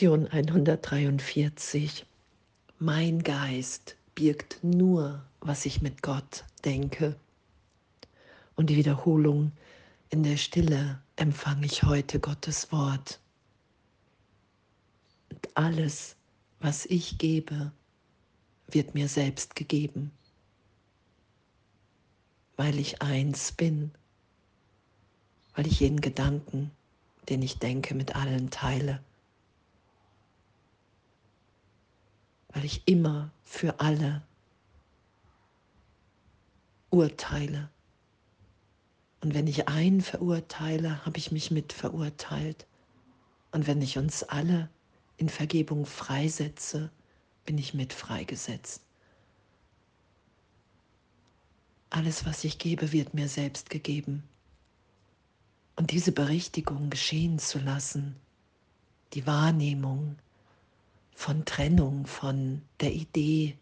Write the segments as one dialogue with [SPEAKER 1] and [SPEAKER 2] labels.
[SPEAKER 1] Lektion 143. Mein Geist birgt nur, was ich mit Gott denke. Und die Wiederholung in der Stille empfange ich heute Gottes Wort. Und alles, was ich gebe, wird mir selbst gegeben, weil ich eins bin, weil ich jeden Gedanken, den ich denke, mit allen teile. Weil ich immer für alle urteile. Und wenn ich einen verurteile, habe ich mich mit verurteilt. Und wenn ich uns alle in Vergebung freisetze, bin ich mit freigesetzt. Alles, was ich gebe, wird mir selbst gegeben. Und diese Berichtigung geschehen zu lassen, die Wahrnehmung, von Trennung, von der Idee,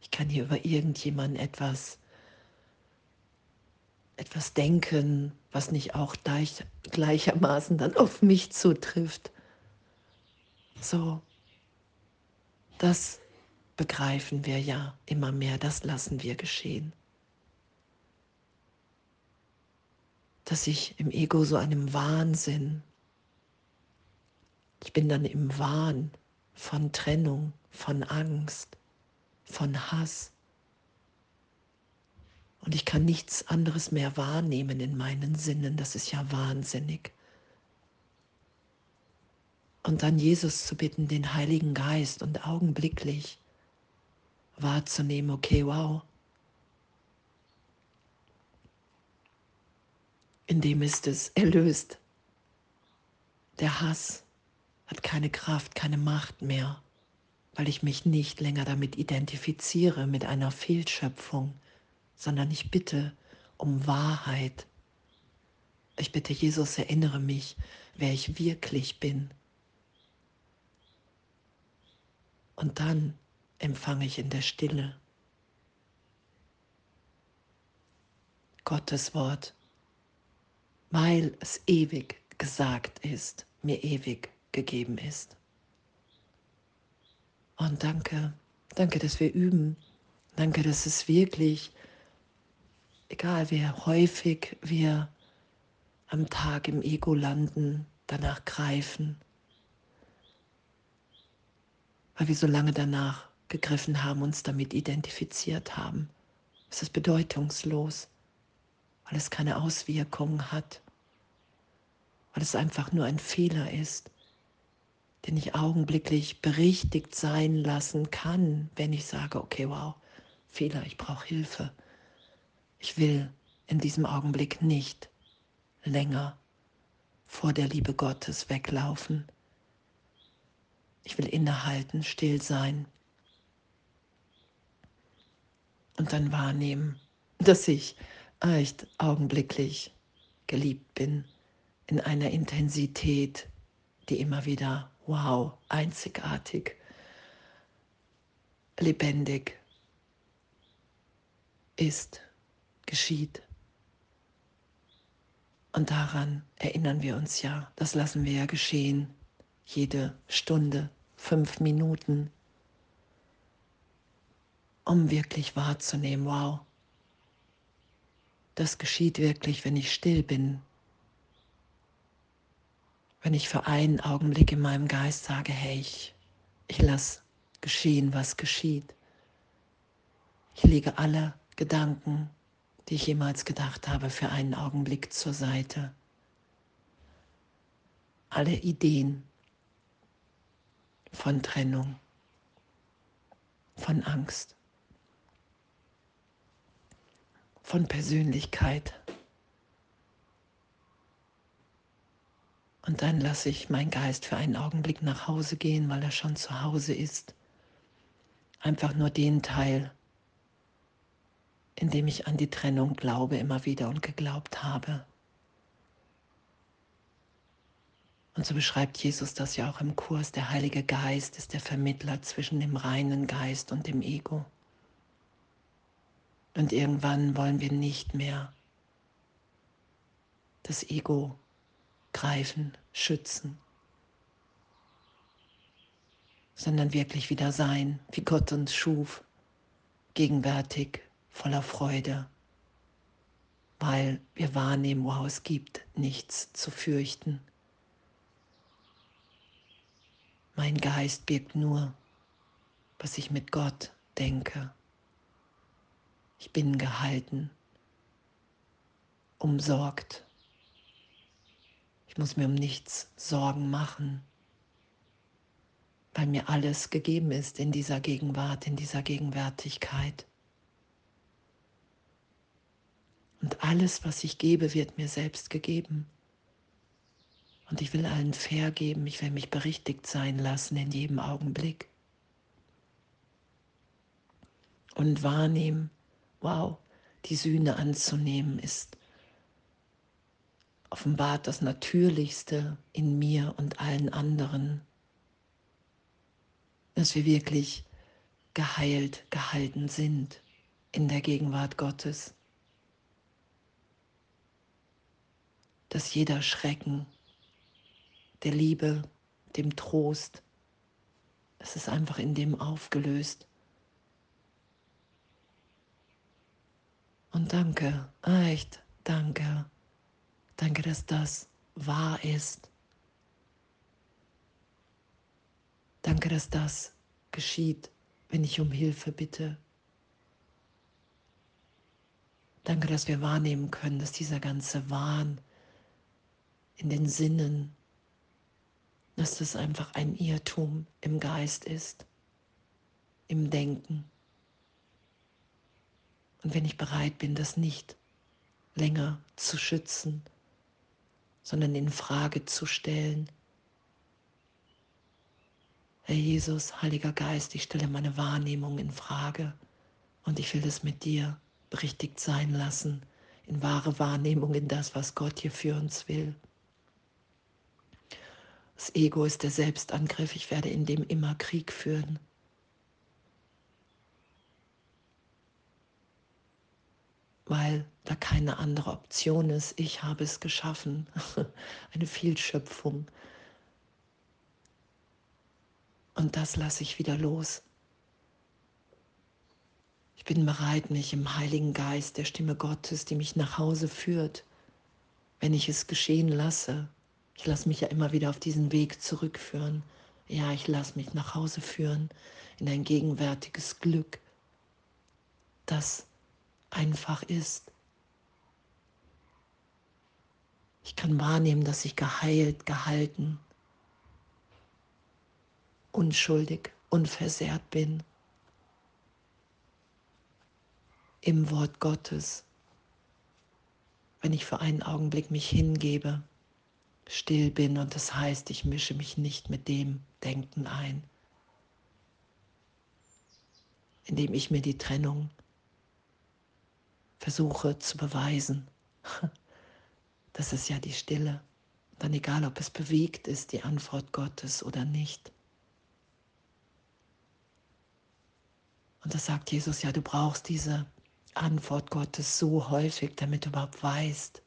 [SPEAKER 1] ich kann hier über irgendjemanden etwas, etwas denken, was nicht auch gleich, gleichermaßen dann auf mich zutrifft. So, das begreifen wir ja immer mehr, das lassen wir geschehen. Dass ich im Ego so einem Wahnsinn, ich bin dann im Wahn, von Trennung, von Angst, von Hass. Und ich kann nichts anderes mehr wahrnehmen in meinen Sinnen. Das ist ja wahnsinnig. Und dann Jesus zu bitten, den Heiligen Geist und augenblicklich wahrzunehmen, okay, wow. In dem ist es erlöst. Der Hass, hat keine Kraft, keine Macht mehr, weil ich mich nicht länger damit identifiziere, mit einer Fehlschöpfung, sondern ich bitte um Wahrheit. Ich bitte Jesus, erinnere mich, wer ich wirklich bin. Und dann empfange ich in der Stille Gottes Wort, weil es ewig gesagt ist, mir ewig gegeben ist. Und danke, danke, dass wir üben. Danke, dass es wirklich, egal wie häufig wir am Tag im Ego landen, danach greifen, weil wir so lange danach gegriffen haben, uns damit identifiziert haben. Es ist bedeutungslos, weil es keine Auswirkungen hat, weil es einfach nur ein Fehler ist den ich augenblicklich berichtigt sein lassen kann, wenn ich sage, okay, wow, Fehler, ich brauche Hilfe. Ich will in diesem Augenblick nicht länger vor der Liebe Gottes weglaufen. Ich will innehalten, still sein und dann wahrnehmen, dass ich echt augenblicklich geliebt bin in einer Intensität, die immer wieder wow, einzigartig, lebendig. Ist, geschieht. Und daran erinnern wir uns ja, das lassen wir ja geschehen, jede Stunde, fünf Minuten, um wirklich wahrzunehmen, wow, das geschieht wirklich, wenn ich still bin, wenn ich für einen Augenblick in meinem Geist sage, hey, ich, ich lasse geschehen, was geschieht. Ich lege alle Gedanken, die ich jemals gedacht habe, für einen Augenblick zur Seite. Alle Ideen von Trennung, von Angst, von Persönlichkeit. Und dann lasse ich meinen Geist für einen Augenblick nach Hause gehen, weil er schon zu Hause ist. Einfach nur den Teil, in dem ich an die Trennung glaube, immer wieder und geglaubt habe. Und so beschreibt Jesus das ja auch im Kurs. Der Heilige Geist ist der Vermittler zwischen dem reinen Geist und dem Ego. Und irgendwann wollen wir nicht mehr das Ego greifen, schützen. sondern wirklich wieder sein, wie Gott uns schuf, gegenwärtig, voller Freude, weil wir wahrnehmen, wow, es gibt nichts zu fürchten. Mein Geist birgt nur, was ich mit Gott denke. Ich bin gehalten, umsorgt. Ich muss mir um nichts Sorgen machen, weil mir alles gegeben ist in dieser Gegenwart, in dieser Gegenwärtigkeit. Und alles, was ich gebe, wird mir selbst gegeben. Und ich will allen fair geben, ich will mich berichtigt sein lassen in jedem Augenblick. Und wahrnehmen, wow, die Sühne anzunehmen ist offenbart das Natürlichste in mir und allen anderen, dass wir wirklich geheilt, gehalten sind in der Gegenwart Gottes, dass jeder Schrecken der Liebe, dem Trost, es ist einfach in dem aufgelöst. Und danke, echt, danke, danke, dass das wahr ist. Danke, dass das geschieht, wenn ich um Hilfe bitte. Danke, dass wir wahrnehmen können, dass dieser ganze Wahn in den Sinnen, dass das einfach ein Irrtum im Geist ist, im Denken. Und wenn ich bereit bin, das nicht länger zu schützen, sondern in Frage zu stellen, Herr Jesus, Heiliger Geist, ich stelle meine Wahrnehmung in Frage und ich will das mit dir berichtigt sein lassen, in wahre Wahrnehmung, in das, was Gott hier für uns will. Das Ego ist der Selbstangriff. Ich werde in dem immer Krieg führen. Weil da keine andere Option ist. Ich habe es geschaffen. Eine Vielschöpfung. Und das lasse ich wieder los. Ich bin bereit, mich im Heiligen Geist, der Stimme Gottes, die mich nach Hause führt, wenn ich es geschehen lasse, ich lasse mich ja immer wieder auf diesen Weg zurückführen. Ja, ich lasse mich nach Hause führen in ein gegenwärtiges Glück, das einfach ist. Ich kann wahrnehmen, dass ich geheilt, gehalten, unschuldig, unversehrt bin. Im Wort Gottes, wenn ich für einen Augenblick mich hingebe still bin und das heißt, ich mische mich nicht mit dem Denken ein, indem ich mir die Trennung versuche zu beweisen. Das ist ja die Stille. Dann egal, ob es bewegt ist, die Antwort Gottes oder nicht. Und das sagt Jesus ja, du brauchst diese Antwort Gottes so häufig, damit du überhaupt weißt,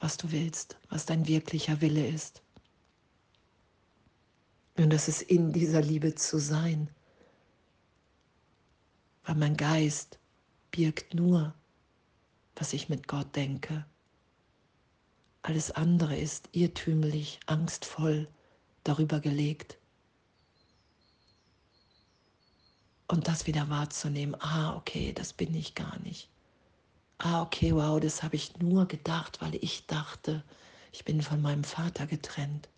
[SPEAKER 1] was du willst, was dein wirklicher Wille ist. Und das ist in dieser Liebe zu sein. Weil mein Geist birgt nur, was ich mit Gott denke. Alles andere ist irrtümlich, angstvoll darüber gelegt. Und das wieder wahrzunehmen, ah, okay, das bin ich gar nicht ah, okay, wow, das habe ich nur gedacht, weil ich dachte, ich bin von meinem Vater getrennt.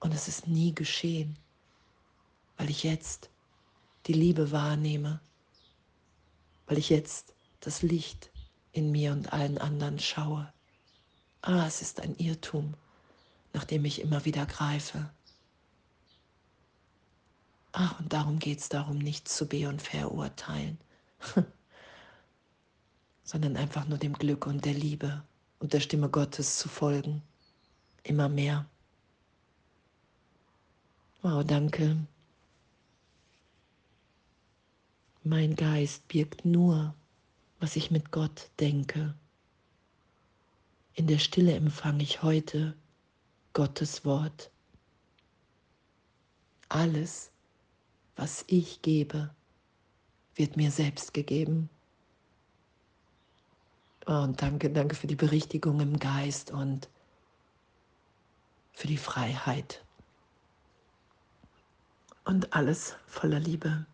[SPEAKER 1] Und es ist nie geschehen, weil ich jetzt die Liebe wahrnehme, weil ich jetzt das Licht in mir und allen anderen schaue. Ah, es ist ein Irrtum, nach dem ich immer wieder greife. Ach, und darum geht es darum, nichts zu be- und verurteilen. sondern einfach nur dem Glück und der Liebe und der Stimme Gottes zu folgen. Immer mehr. Wow, danke. Mein Geist birgt nur, was ich mit Gott denke. In der Stille empfange ich heute Gottes Wort. Alles, was ich gebe, wird mir selbst gegeben. Und danke, danke für die Berichtigung im Geist und für die Freiheit. Und alles voller Liebe.